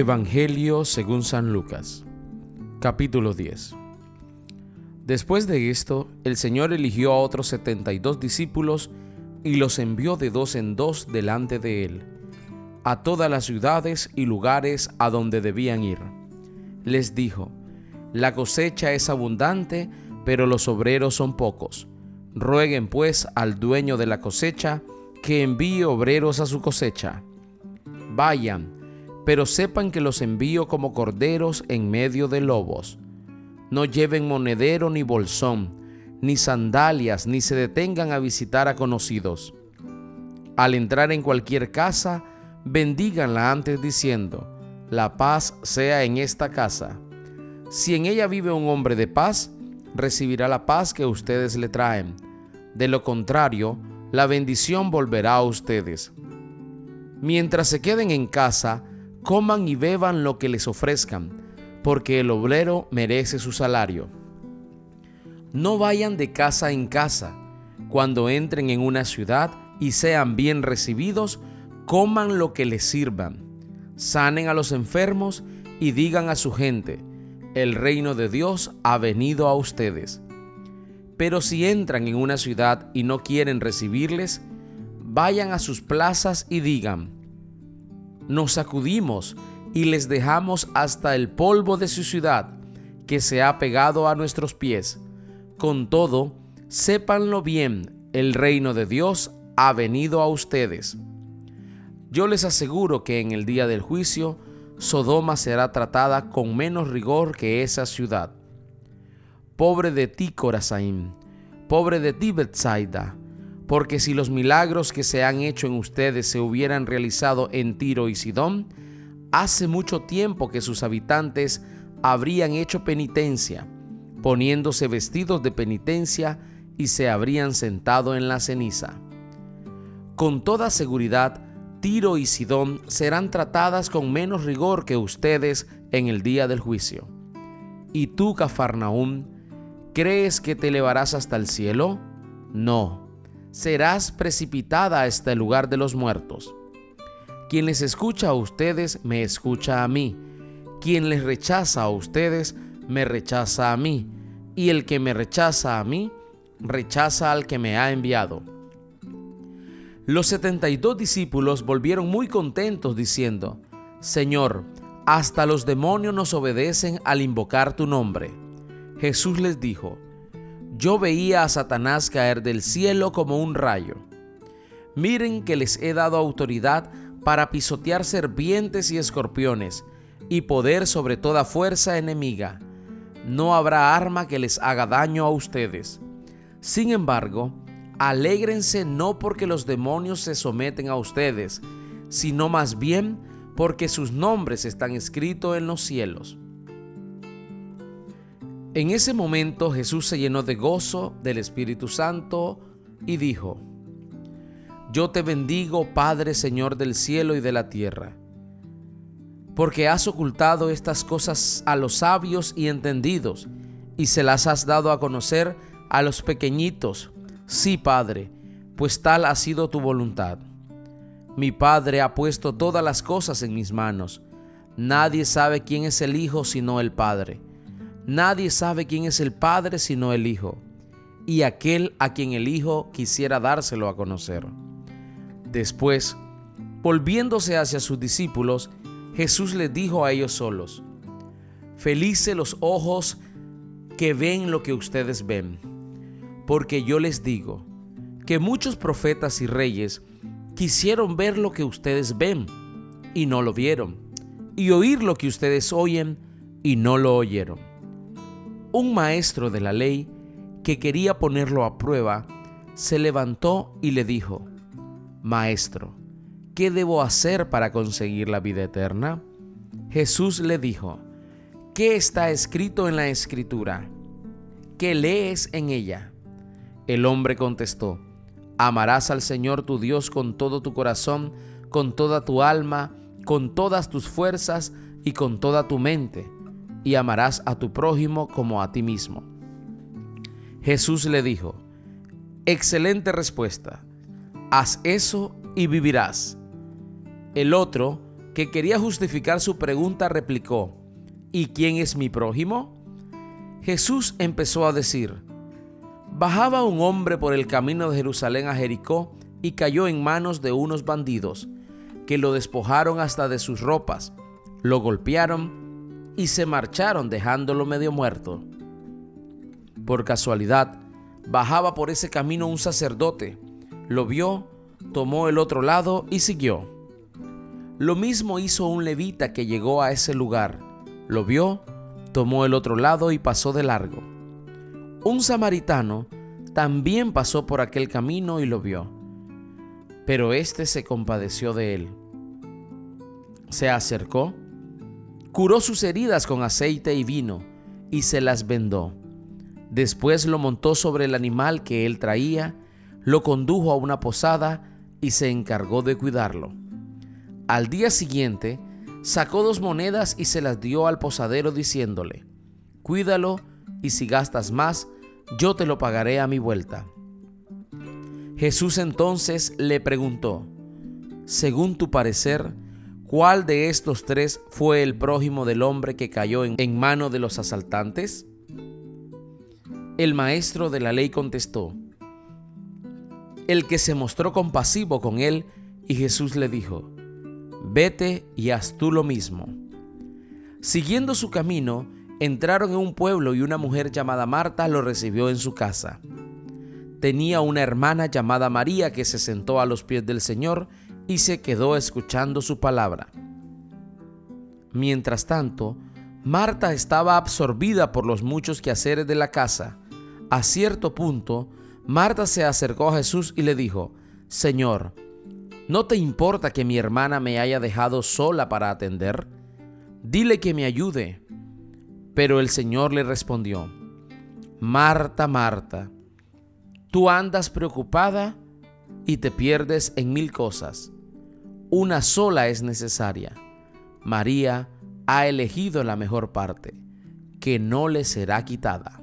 Evangelio según San Lucas Capítulo 10 Después de esto, el Señor eligió a otros setenta y dos discípulos y los envió de dos en dos delante de él, a todas las ciudades y lugares a donde debían ir. Les dijo, La cosecha es abundante, pero los obreros son pocos. Rueguen pues al dueño de la cosecha que envíe obreros a su cosecha. Vayan, pero sepan que los envío como corderos en medio de lobos. No lleven monedero ni bolsón, ni sandalias, ni se detengan a visitar a conocidos. Al entrar en cualquier casa, bendíganla antes diciendo, la paz sea en esta casa. Si en ella vive un hombre de paz, recibirá la paz que ustedes le traen. De lo contrario, la bendición volverá a ustedes. Mientras se queden en casa, coman y beban lo que les ofrezcan, porque el obrero merece su salario. No vayan de casa en casa. Cuando entren en una ciudad y sean bien recibidos, coman lo que les sirvan. Sanen a los enfermos y digan a su gente, el reino de Dios ha venido a ustedes. Pero si entran en una ciudad y no quieren recibirles, vayan a sus plazas y digan, nos sacudimos y les dejamos hasta el polvo de su ciudad, que se ha pegado a nuestros pies. Con todo, sépanlo bien, el reino de Dios ha venido a ustedes. Yo les aseguro que en el día del juicio, Sodoma será tratada con menos rigor que esa ciudad. Pobre de ti, Corazaim, pobre de ti, Bethsaida, porque si los milagros que se han hecho en ustedes se hubieran realizado en Tiro y Sidón, hace mucho tiempo que sus habitantes habrían hecho penitencia, poniéndose vestidos de penitencia y se habrían sentado en la ceniza. Con toda seguridad, Tiro y Sidón serán tratadas con menos rigor que ustedes en el día del juicio. ¿Y tú, Cafarnaúm, crees que te elevarás hasta el cielo? No serás precipitada a este lugar de los muertos. Quien les escucha a ustedes, me escucha a mí. Quien les rechaza a ustedes, me rechaza a mí. Y el que me rechaza a mí, rechaza al que me ha enviado. Los setenta y dos discípulos volvieron muy contentos diciendo, Señor, hasta los demonios nos obedecen al invocar tu nombre. Jesús les dijo, yo veía a Satanás caer del cielo como un rayo. Miren que les he dado autoridad para pisotear serpientes y escorpiones, y poder sobre toda fuerza enemiga. No habrá arma que les haga daño a ustedes. Sin embargo, alégrense no porque los demonios se someten a ustedes, sino más bien porque sus nombres están escritos en los cielos. En ese momento Jesús se llenó de gozo del Espíritu Santo y dijo, Yo te bendigo, Padre Señor del cielo y de la tierra, porque has ocultado estas cosas a los sabios y entendidos, y se las has dado a conocer a los pequeñitos. Sí, Padre, pues tal ha sido tu voluntad. Mi Padre ha puesto todas las cosas en mis manos. Nadie sabe quién es el Hijo sino el Padre Nadie sabe quién es el Padre sino el Hijo, y aquel a quien el Hijo quisiera dárselo a conocer. Después, volviéndose hacia sus discípulos, Jesús les dijo a ellos solos, Felices los ojos que ven lo que ustedes ven, porque yo les digo que muchos profetas y reyes quisieron ver lo que ustedes ven y no lo vieron, y oír lo que ustedes oyen y no lo oyeron un maestro de la ley que quería ponerlo a prueba, se levantó y le dijo, Maestro, ¿qué debo hacer para conseguir la vida eterna? Jesús le dijo, ¿qué está escrito en la escritura? ¿Qué lees en ella? El hombre contestó, Amarás al Señor tu Dios con todo tu corazón, con toda tu alma, con todas tus fuerzas y con toda tu mente y amarás a tu prójimo como a ti mismo. Jesús le dijo, excelente respuesta, haz eso y vivirás. El otro, que quería justificar su pregunta, replicó, ¿Y quién es mi prójimo? Jesús empezó a decir, Bajaba un hombre por el camino de Jerusalén a Jericó y cayó en manos de unos bandidos, que lo despojaron hasta de sus ropas, lo golpearon y se marcharon dejándolo medio muerto. Por casualidad, bajaba por ese camino un sacerdote, lo vio, tomó el otro lado y siguió. Lo mismo hizo un levita que llegó a ese lugar, lo vio, tomó el otro lado y pasó de largo. Un samaritano también pasó por aquel camino y lo vio, pero éste se compadeció de él. Se acercó, curó sus heridas con aceite y vino y se las vendó. Después lo montó sobre el animal que él traía, lo condujo a una posada y se encargó de cuidarlo. Al día siguiente, sacó dos monedas y se las dio al posadero diciéndole, Cuídalo y si gastas más, yo te lo pagaré a mi vuelta. Jesús entonces le preguntó, según tu parecer, ¿cuál de estos tres fue el prójimo del hombre que cayó en, en mano de los asaltantes? El maestro de la ley contestó, el que se mostró compasivo con él, y Jesús le dijo, vete y haz tú lo mismo. Siguiendo su camino, entraron en un pueblo y una mujer llamada Marta lo recibió en su casa. Tenía una hermana llamada María que se sentó a los pies del Señor y se quedó escuchando su palabra. Mientras tanto, Marta estaba absorbida por los muchos quehaceres de la casa a cierto punto, Marta se acercó a Jesús y le dijo, Señor, ¿no te importa que mi hermana me haya dejado sola para atender? Dile que me ayude. Pero el Señor le respondió, Marta, Marta, tú andas preocupada y te pierdes en mil cosas. Una sola es necesaria. María ha elegido la mejor parte, que no le será quitada.